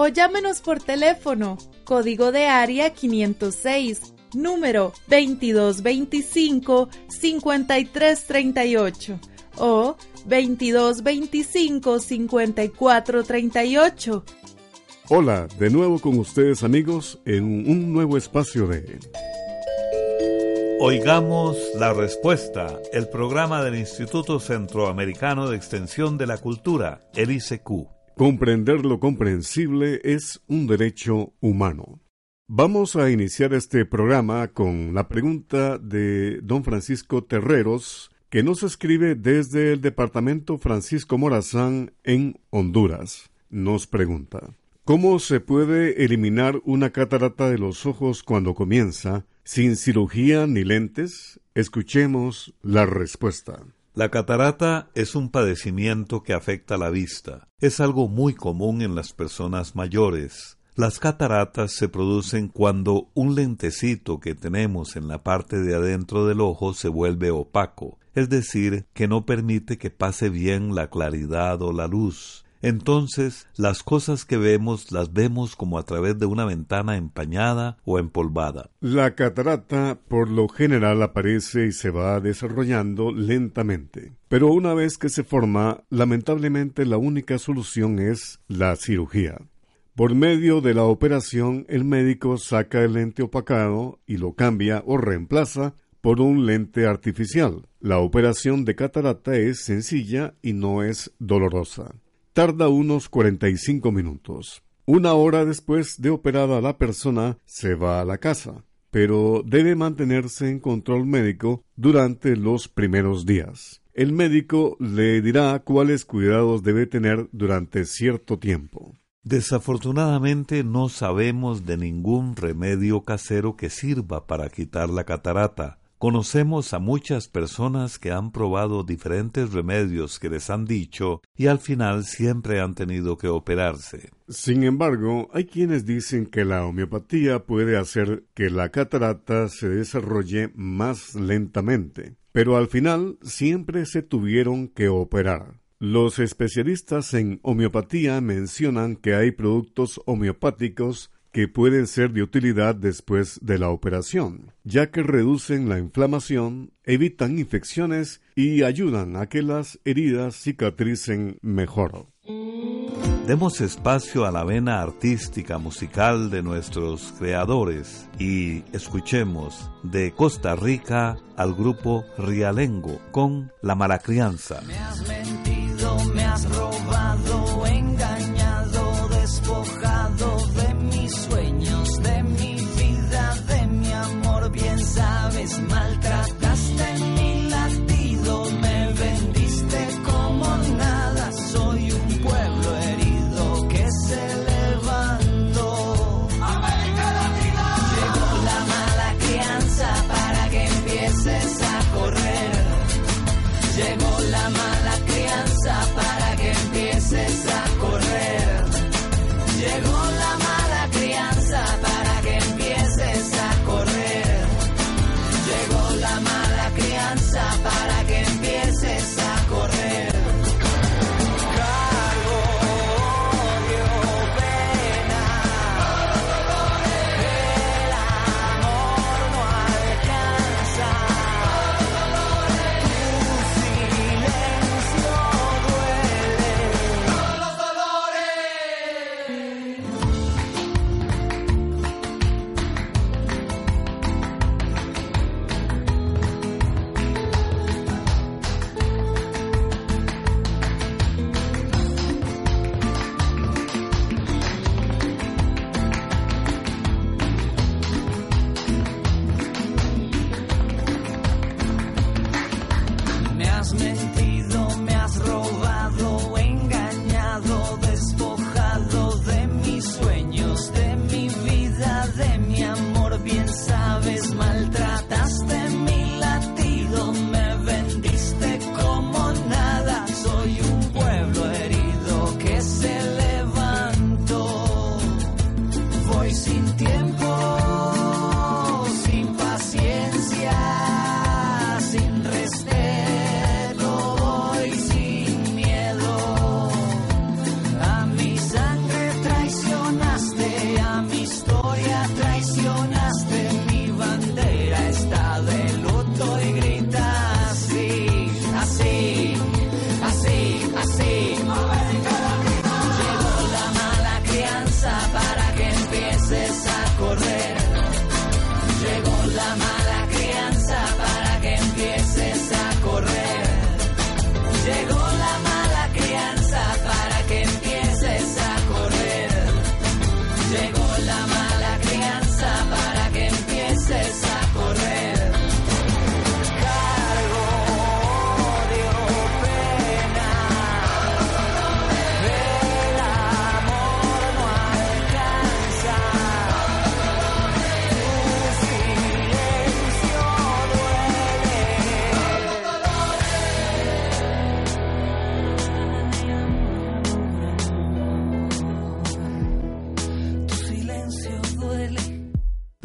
O llámenos por teléfono, código de área 506, número 2225-5338 o 2225-5438 Hola, de nuevo con ustedes amigos en un nuevo espacio de... Oigamos la respuesta, el programa del Instituto Centroamericano de Extensión de la Cultura, el ICQ. Comprender lo comprensible es un derecho humano. Vamos a iniciar este programa con la pregunta de don Francisco Terreros, que nos escribe desde el departamento Francisco Morazán en Honduras. Nos pregunta, ¿Cómo se puede eliminar una catarata de los ojos cuando comienza, sin cirugía ni lentes? Escuchemos la respuesta. La catarata es un padecimiento que afecta la vista. Es algo muy común en las personas mayores. Las cataratas se producen cuando un lentecito que tenemos en la parte de adentro del ojo se vuelve opaco, es decir, que no permite que pase bien la claridad o la luz entonces las cosas que vemos las vemos como a través de una ventana empañada o empolvada. La catarata por lo general aparece y se va desarrollando lentamente. Pero una vez que se forma, lamentablemente la única solución es la cirugía. Por medio de la operación, el médico saca el lente opacado y lo cambia o reemplaza por un lente artificial. La operación de catarata es sencilla y no es dolorosa tarda unos 45 minutos. Una hora después de operada la persona se va a la casa, pero debe mantenerse en control médico durante los primeros días. El médico le dirá cuáles cuidados debe tener durante cierto tiempo. Desafortunadamente no sabemos de ningún remedio casero que sirva para quitar la catarata, Conocemos a muchas personas que han probado diferentes remedios que les han dicho y al final siempre han tenido que operarse. Sin embargo, hay quienes dicen que la homeopatía puede hacer que la catarata se desarrolle más lentamente, pero al final siempre se tuvieron que operar. Los especialistas en homeopatía mencionan que hay productos homeopáticos que pueden ser de utilidad después de la operación, ya que reducen la inflamación, evitan infecciones y ayudan a que las heridas cicatricen mejor. Demos espacio a la vena artística musical de nuestros creadores y escuchemos de Costa Rica al grupo Rialengo con La Mala Crianza. Me has mentido, me has robado,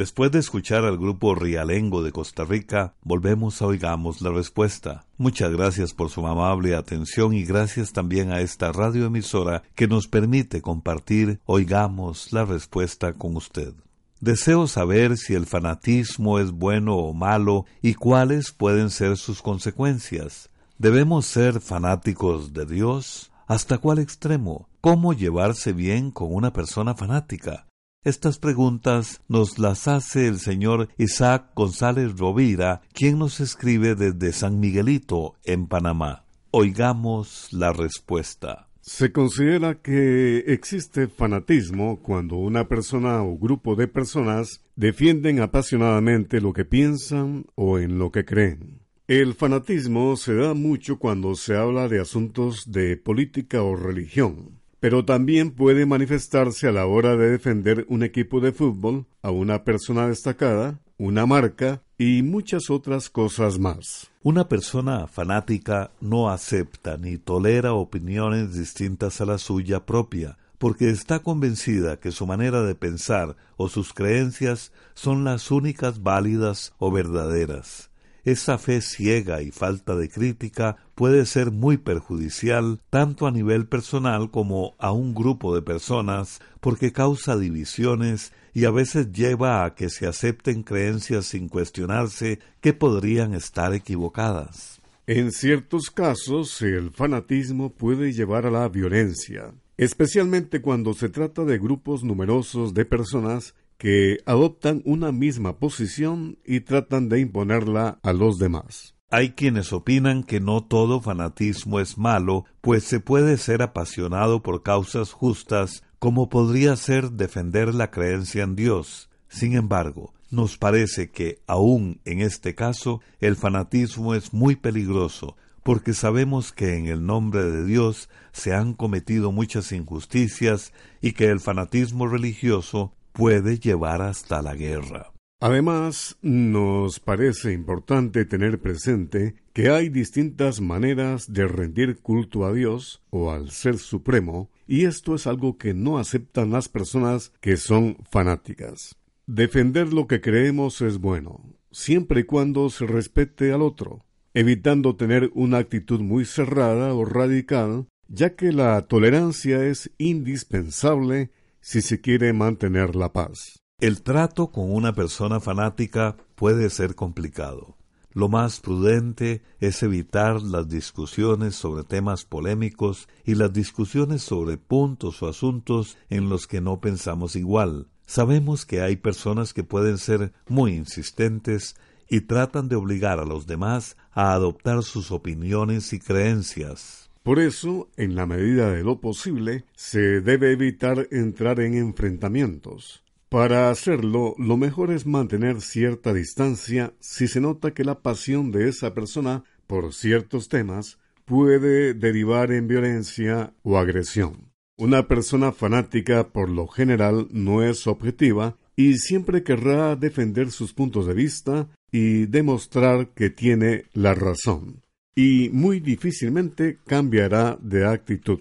Después de escuchar al grupo Rialengo de Costa Rica, volvemos a Oigamos la Respuesta. Muchas gracias por su amable atención y gracias también a esta radioemisora que nos permite compartir Oigamos la Respuesta con usted. Deseo saber si el fanatismo es bueno o malo y cuáles pueden ser sus consecuencias. ¿Debemos ser fanáticos de Dios? ¿Hasta cuál extremo? ¿Cómo llevarse bien con una persona fanática? Estas preguntas nos las hace el señor Isaac González Rovira, quien nos escribe desde San Miguelito, en Panamá. Oigamos la respuesta. Se considera que existe fanatismo cuando una persona o grupo de personas defienden apasionadamente lo que piensan o en lo que creen. El fanatismo se da mucho cuando se habla de asuntos de política o religión pero también puede manifestarse a la hora de defender un equipo de fútbol, a una persona destacada, una marca y muchas otras cosas más. Una persona fanática no acepta ni tolera opiniones distintas a la suya propia, porque está convencida que su manera de pensar o sus creencias son las únicas válidas o verdaderas. Esa fe ciega y falta de crítica puede ser muy perjudicial tanto a nivel personal como a un grupo de personas porque causa divisiones y a veces lleva a que se acepten creencias sin cuestionarse que podrían estar equivocadas. En ciertos casos, el fanatismo puede llevar a la violencia, especialmente cuando se trata de grupos numerosos de personas que adoptan una misma posición y tratan de imponerla a los demás. Hay quienes opinan que no todo fanatismo es malo, pues se puede ser apasionado por causas justas, como podría ser defender la creencia en Dios. Sin embargo, nos parece que, aun en este caso, el fanatismo es muy peligroso, porque sabemos que en el nombre de Dios se han cometido muchas injusticias y que el fanatismo religioso puede llevar hasta la guerra. Además, nos parece importante tener presente que hay distintas maneras de rendir culto a Dios o al Ser Supremo, y esto es algo que no aceptan las personas que son fanáticas. Defender lo que creemos es bueno, siempre y cuando se respete al otro, evitando tener una actitud muy cerrada o radical, ya que la tolerancia es indispensable si se quiere mantener la paz. El trato con una persona fanática puede ser complicado. Lo más prudente es evitar las discusiones sobre temas polémicos y las discusiones sobre puntos o asuntos en los que no pensamos igual. Sabemos que hay personas que pueden ser muy insistentes y tratan de obligar a los demás a adoptar sus opiniones y creencias. Por eso, en la medida de lo posible, se debe evitar entrar en enfrentamientos. Para hacerlo, lo mejor es mantener cierta distancia si se nota que la pasión de esa persona por ciertos temas puede derivar en violencia o agresión. Una persona fanática por lo general no es objetiva y siempre querrá defender sus puntos de vista y demostrar que tiene la razón y muy difícilmente cambiará de actitud.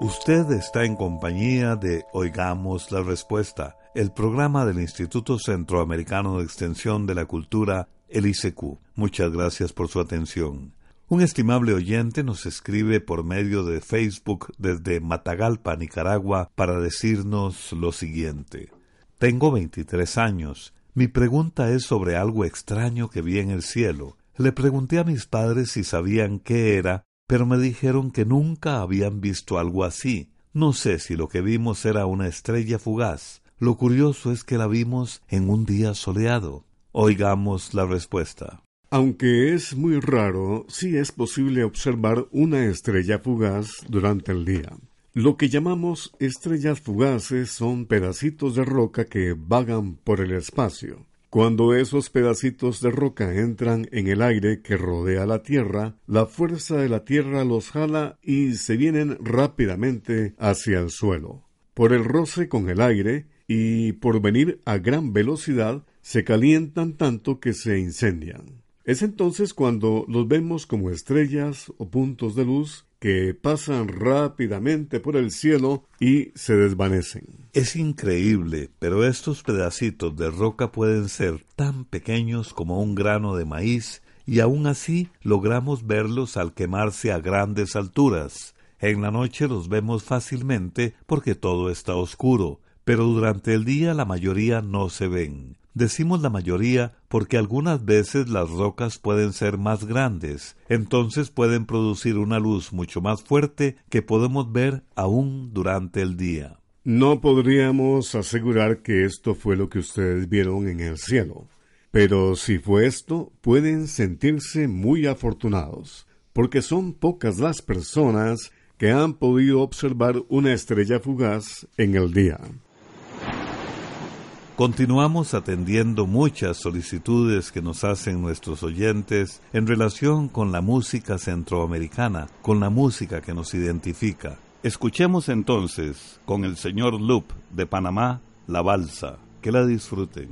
Usted está en compañía de Oigamos la Respuesta, el programa del Instituto Centroamericano de Extensión de la Cultura, el ICQ. Muchas gracias por su atención. Un estimable oyente nos escribe por medio de Facebook desde Matagalpa, Nicaragua, para decirnos lo siguiente. Tengo 23 años. Mi pregunta es sobre algo extraño que vi en el cielo. Le pregunté a mis padres si sabían qué era pero me dijeron que nunca habían visto algo así. No sé si lo que vimos era una estrella fugaz. Lo curioso es que la vimos en un día soleado. Oigamos la respuesta. Aunque es muy raro, sí es posible observar una estrella fugaz durante el día. Lo que llamamos estrellas fugaces son pedacitos de roca que vagan por el espacio. Cuando esos pedacitos de roca entran en el aire que rodea la Tierra, la fuerza de la Tierra los jala y se vienen rápidamente hacia el suelo. Por el roce con el aire y por venir a gran velocidad, se calientan tanto que se incendian. Es entonces cuando los vemos como estrellas o puntos de luz que pasan rápidamente por el cielo y se desvanecen. Es increíble, pero estos pedacitos de roca pueden ser tan pequeños como un grano de maíz y aún así logramos verlos al quemarse a grandes alturas. En la noche los vemos fácilmente porque todo está oscuro, pero durante el día la mayoría no se ven. Decimos la mayoría porque algunas veces las rocas pueden ser más grandes, entonces pueden producir una luz mucho más fuerte que podemos ver aún durante el día. No podríamos asegurar que esto fue lo que ustedes vieron en el cielo, pero si fue esto, pueden sentirse muy afortunados, porque son pocas las personas que han podido observar una estrella fugaz en el día. Continuamos atendiendo muchas solicitudes que nos hacen nuestros oyentes en relación con la música centroamericana, con la música que nos identifica. Escuchemos entonces con el señor Loop de Panamá la balsa. Que la disfruten.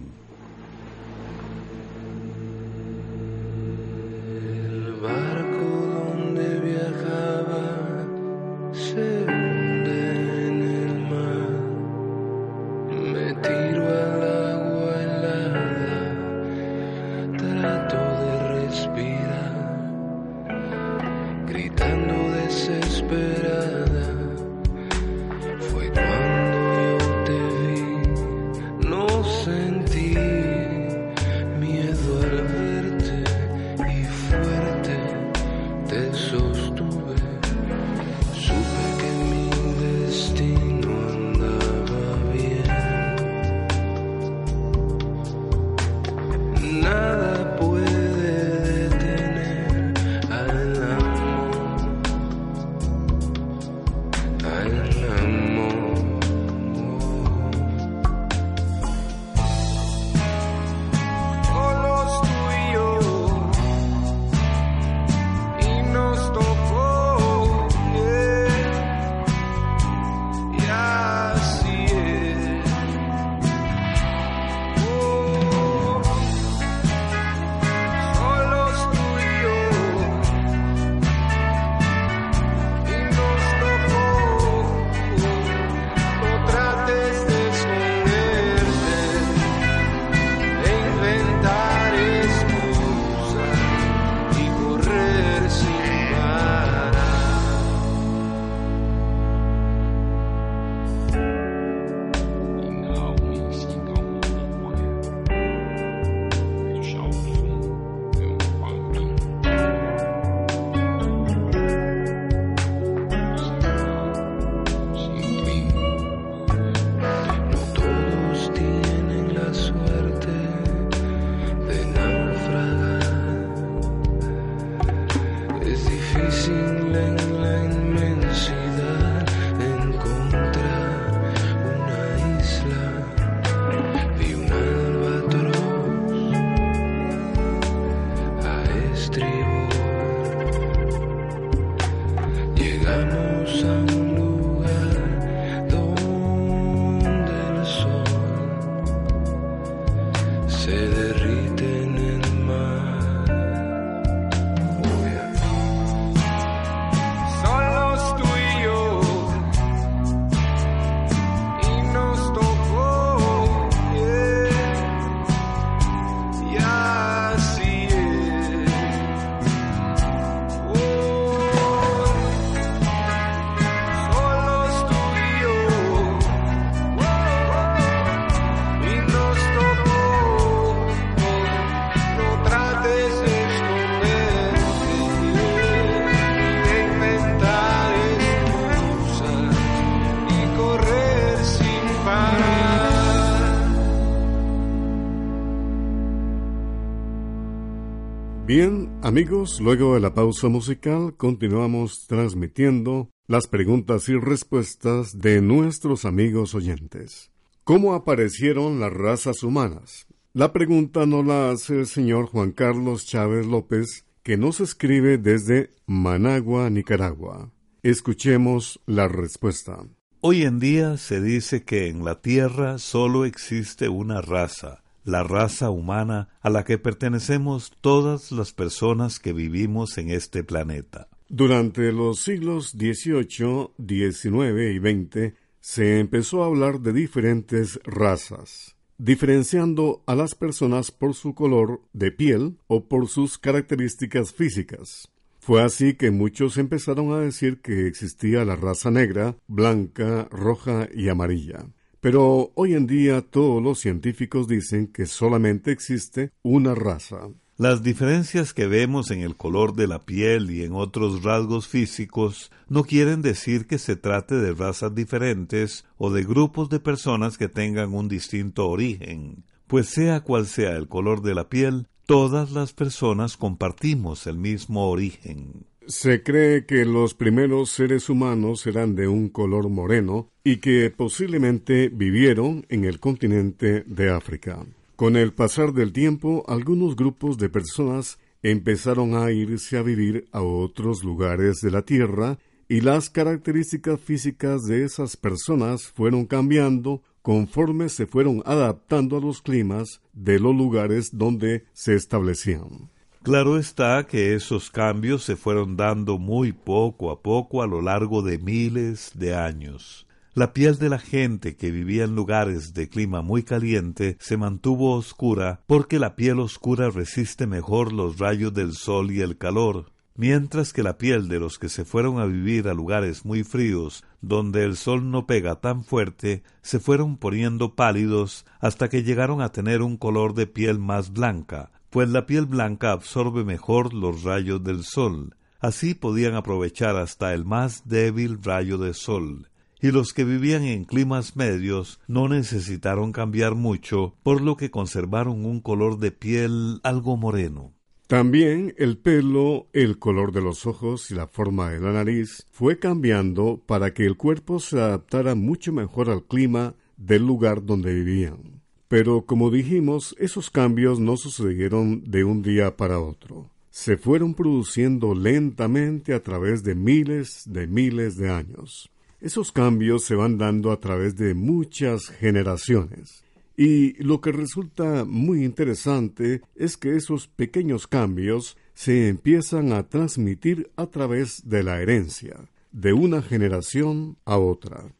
Amigos, luego de la pausa musical continuamos transmitiendo las preguntas y respuestas de nuestros amigos oyentes. ¿Cómo aparecieron las razas humanas? La pregunta no la hace el señor Juan Carlos Chávez López, que nos escribe desde Managua, Nicaragua. Escuchemos la respuesta. Hoy en día se dice que en la Tierra solo existe una raza, la raza humana a la que pertenecemos todas las personas que vivimos en este planeta. Durante los siglos XVIII, XIX y XX se empezó a hablar de diferentes razas, diferenciando a las personas por su color de piel o por sus características físicas. Fue así que muchos empezaron a decir que existía la raza negra, blanca, roja y amarilla. Pero hoy en día todos los científicos dicen que solamente existe una raza. Las diferencias que vemos en el color de la piel y en otros rasgos físicos no quieren decir que se trate de razas diferentes o de grupos de personas que tengan un distinto origen, pues sea cual sea el color de la piel, todas las personas compartimos el mismo origen. Se cree que los primeros seres humanos eran de un color moreno y que posiblemente vivieron en el continente de África. Con el pasar del tiempo, algunos grupos de personas empezaron a irse a vivir a otros lugares de la Tierra y las características físicas de esas personas fueron cambiando conforme se fueron adaptando a los climas de los lugares donde se establecían. Claro está que esos cambios se fueron dando muy poco a poco a lo largo de miles de años. La piel de la gente que vivía en lugares de clima muy caliente se mantuvo oscura porque la piel oscura resiste mejor los rayos del sol y el calor, mientras que la piel de los que se fueron a vivir a lugares muy fríos, donde el sol no pega tan fuerte, se fueron poniendo pálidos hasta que llegaron a tener un color de piel más blanca, pues la piel blanca absorbe mejor los rayos del sol. Así podían aprovechar hasta el más débil rayo de sol. Y los que vivían en climas medios no necesitaron cambiar mucho, por lo que conservaron un color de piel algo moreno. También el pelo, el color de los ojos y la forma de la nariz fue cambiando para que el cuerpo se adaptara mucho mejor al clima del lugar donde vivían. Pero como dijimos, esos cambios no sucedieron de un día para otro. Se fueron produciendo lentamente a través de miles de miles de años. Esos cambios se van dando a través de muchas generaciones. Y lo que resulta muy interesante es que esos pequeños cambios se empiezan a transmitir a través de la herencia, de una generación a otra.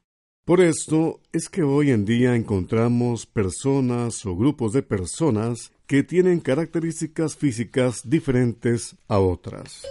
Por esto es que hoy en día encontramos personas o grupos de personas que tienen características físicas diferentes a otras.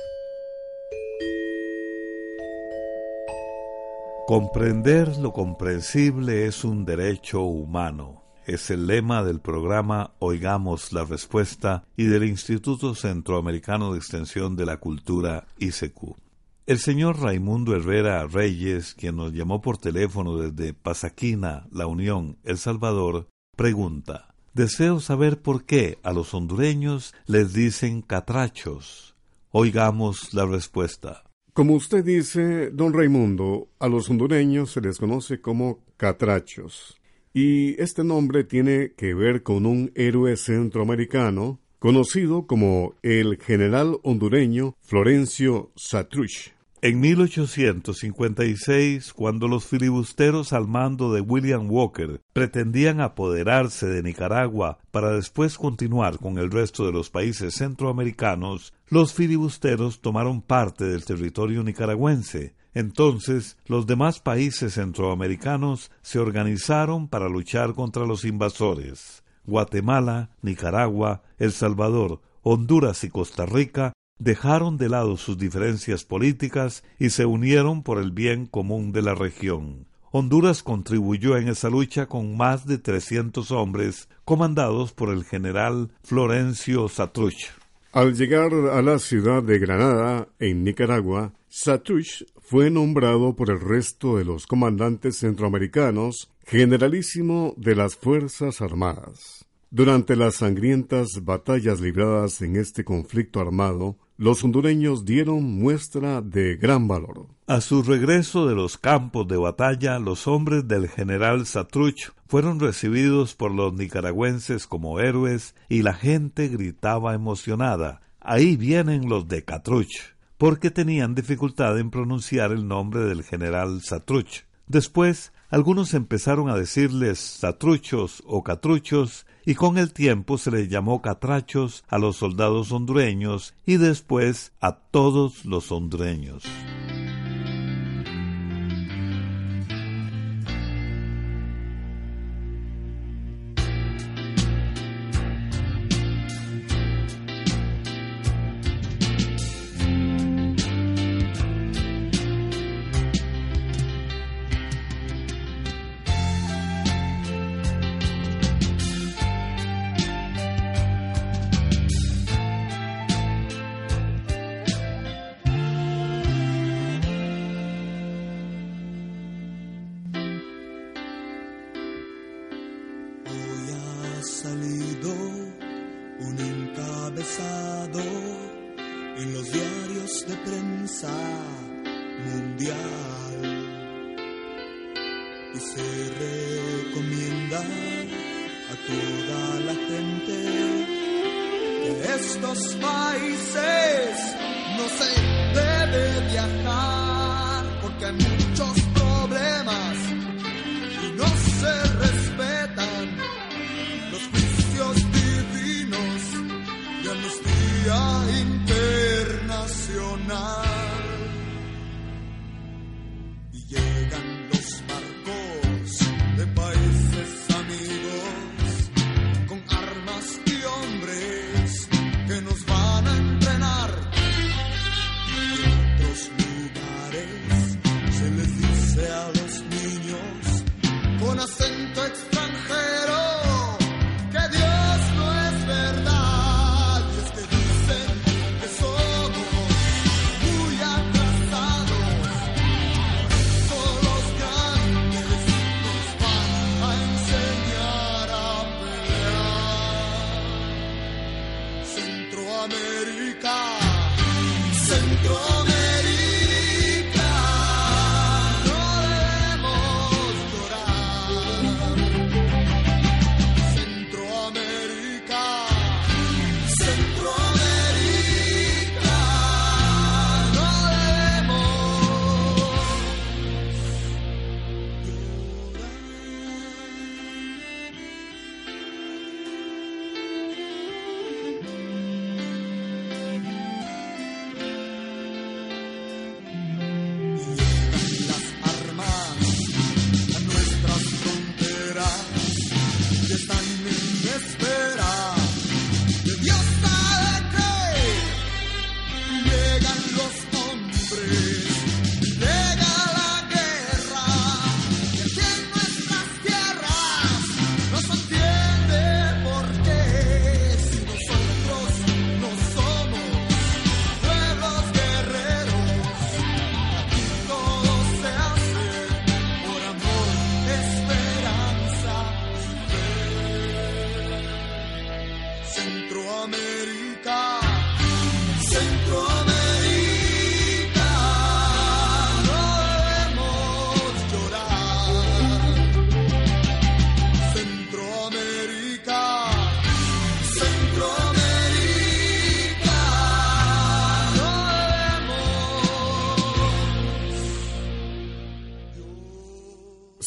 Comprender lo comprensible es un derecho humano. Es el lema del programa Oigamos la Respuesta y del Instituto Centroamericano de Extensión de la Cultura ICQ. El señor Raimundo Herrera Reyes, quien nos llamó por teléfono desde Pasaquina, La Unión, El Salvador, pregunta Deseo saber por qué a los hondureños les dicen catrachos. Oigamos la respuesta. Como usted dice, don Raimundo, a los hondureños se les conoce como catrachos. Y este nombre tiene que ver con un héroe centroamericano conocido como el general hondureño Florencio Satruch. En 1856, cuando los filibusteros al mando de William Walker pretendían apoderarse de Nicaragua para después continuar con el resto de los países centroamericanos, los filibusteros tomaron parte del territorio nicaragüense. Entonces, los demás países centroamericanos se organizaron para luchar contra los invasores. Guatemala, Nicaragua, El Salvador, Honduras y Costa Rica dejaron de lado sus diferencias políticas y se unieron por el bien común de la región. Honduras contribuyó en esa lucha con más de 300 hombres, comandados por el general Florencio Satruch. Al llegar a la ciudad de Granada, en Nicaragua, Satruch fue nombrado por el resto de los comandantes centroamericanos generalísimo de las Fuerzas Armadas. Durante las sangrientas batallas libradas en este conflicto armado, los hondureños dieron muestra de gran valor. A su regreso de los campos de batalla, los hombres del general Satruch fueron recibidos por los nicaragüenses como héroes y la gente gritaba emocionada. Ahí vienen los de Catruch, porque tenían dificultad en pronunciar el nombre del general Satruch. Después, algunos empezaron a decirles satruchos o catruchos y con el tiempo se les llamó catrachos a los soldados hondureños y después a todos los hondureños.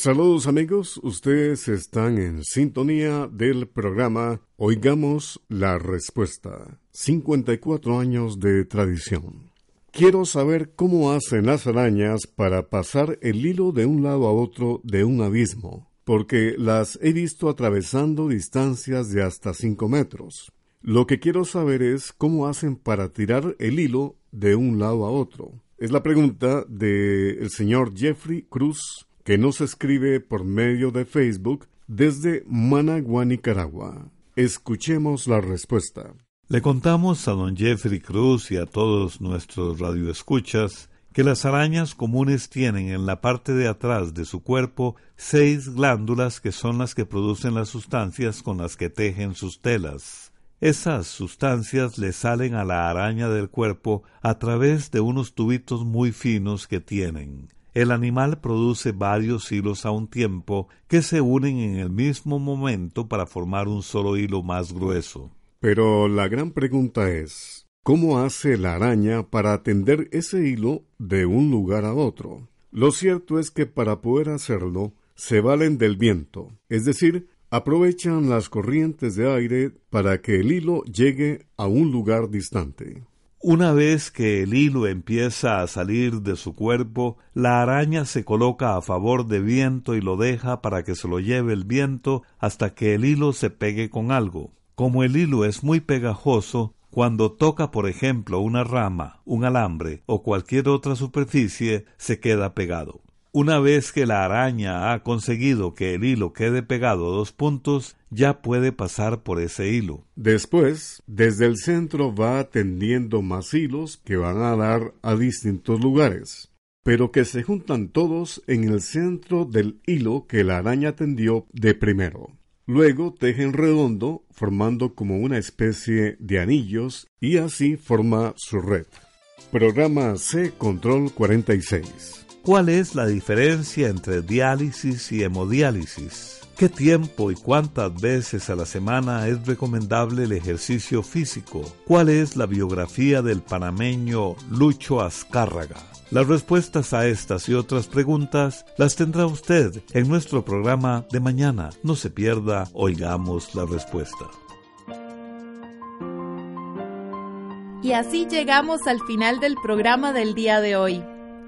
Saludos amigos, ustedes están en sintonía del programa Oigamos la Respuesta. 54 años de tradición. Quiero saber cómo hacen las arañas para pasar el hilo de un lado a otro de un abismo, porque las he visto atravesando distancias de hasta 5 metros. Lo que quiero saber es cómo hacen para tirar el hilo de un lado a otro. Es la pregunta del señor Jeffrey Cruz que nos escribe por medio de Facebook desde Managua, Nicaragua. Escuchemos la respuesta. Le contamos a don Jeffrey Cruz y a todos nuestros radioescuchas que las arañas comunes tienen en la parte de atrás de su cuerpo seis glándulas que son las que producen las sustancias con las que tejen sus telas. Esas sustancias le salen a la araña del cuerpo a través de unos tubitos muy finos que tienen. El animal produce varios hilos a un tiempo que se unen en el mismo momento para formar un solo hilo más grueso. Pero la gran pregunta es, ¿Cómo hace la araña para atender ese hilo de un lugar a otro? Lo cierto es que para poder hacerlo, se valen del viento, es decir, aprovechan las corrientes de aire para que el hilo llegue a un lugar distante. Una vez que el hilo empieza a salir de su cuerpo, la araña se coloca a favor de viento y lo deja para que se lo lleve el viento hasta que el hilo se pegue con algo. Como el hilo es muy pegajoso, cuando toca, por ejemplo, una rama, un alambre o cualquier otra superficie, se queda pegado. Una vez que la araña ha conseguido que el hilo quede pegado a dos puntos, ya puede pasar por ese hilo. Después, desde el centro va tendiendo más hilos que van a dar a distintos lugares, pero que se juntan todos en el centro del hilo que la araña tendió de primero. Luego tejen redondo, formando como una especie de anillos, y así forma su red. Programa C Control 46. ¿Cuál es la diferencia entre diálisis y hemodiálisis? ¿Qué tiempo y cuántas veces a la semana es recomendable el ejercicio físico? ¿Cuál es la biografía del panameño Lucho Azcárraga? Las respuestas a estas y otras preguntas las tendrá usted en nuestro programa de mañana. No se pierda, oigamos la respuesta. Y así llegamos al final del programa del día de hoy.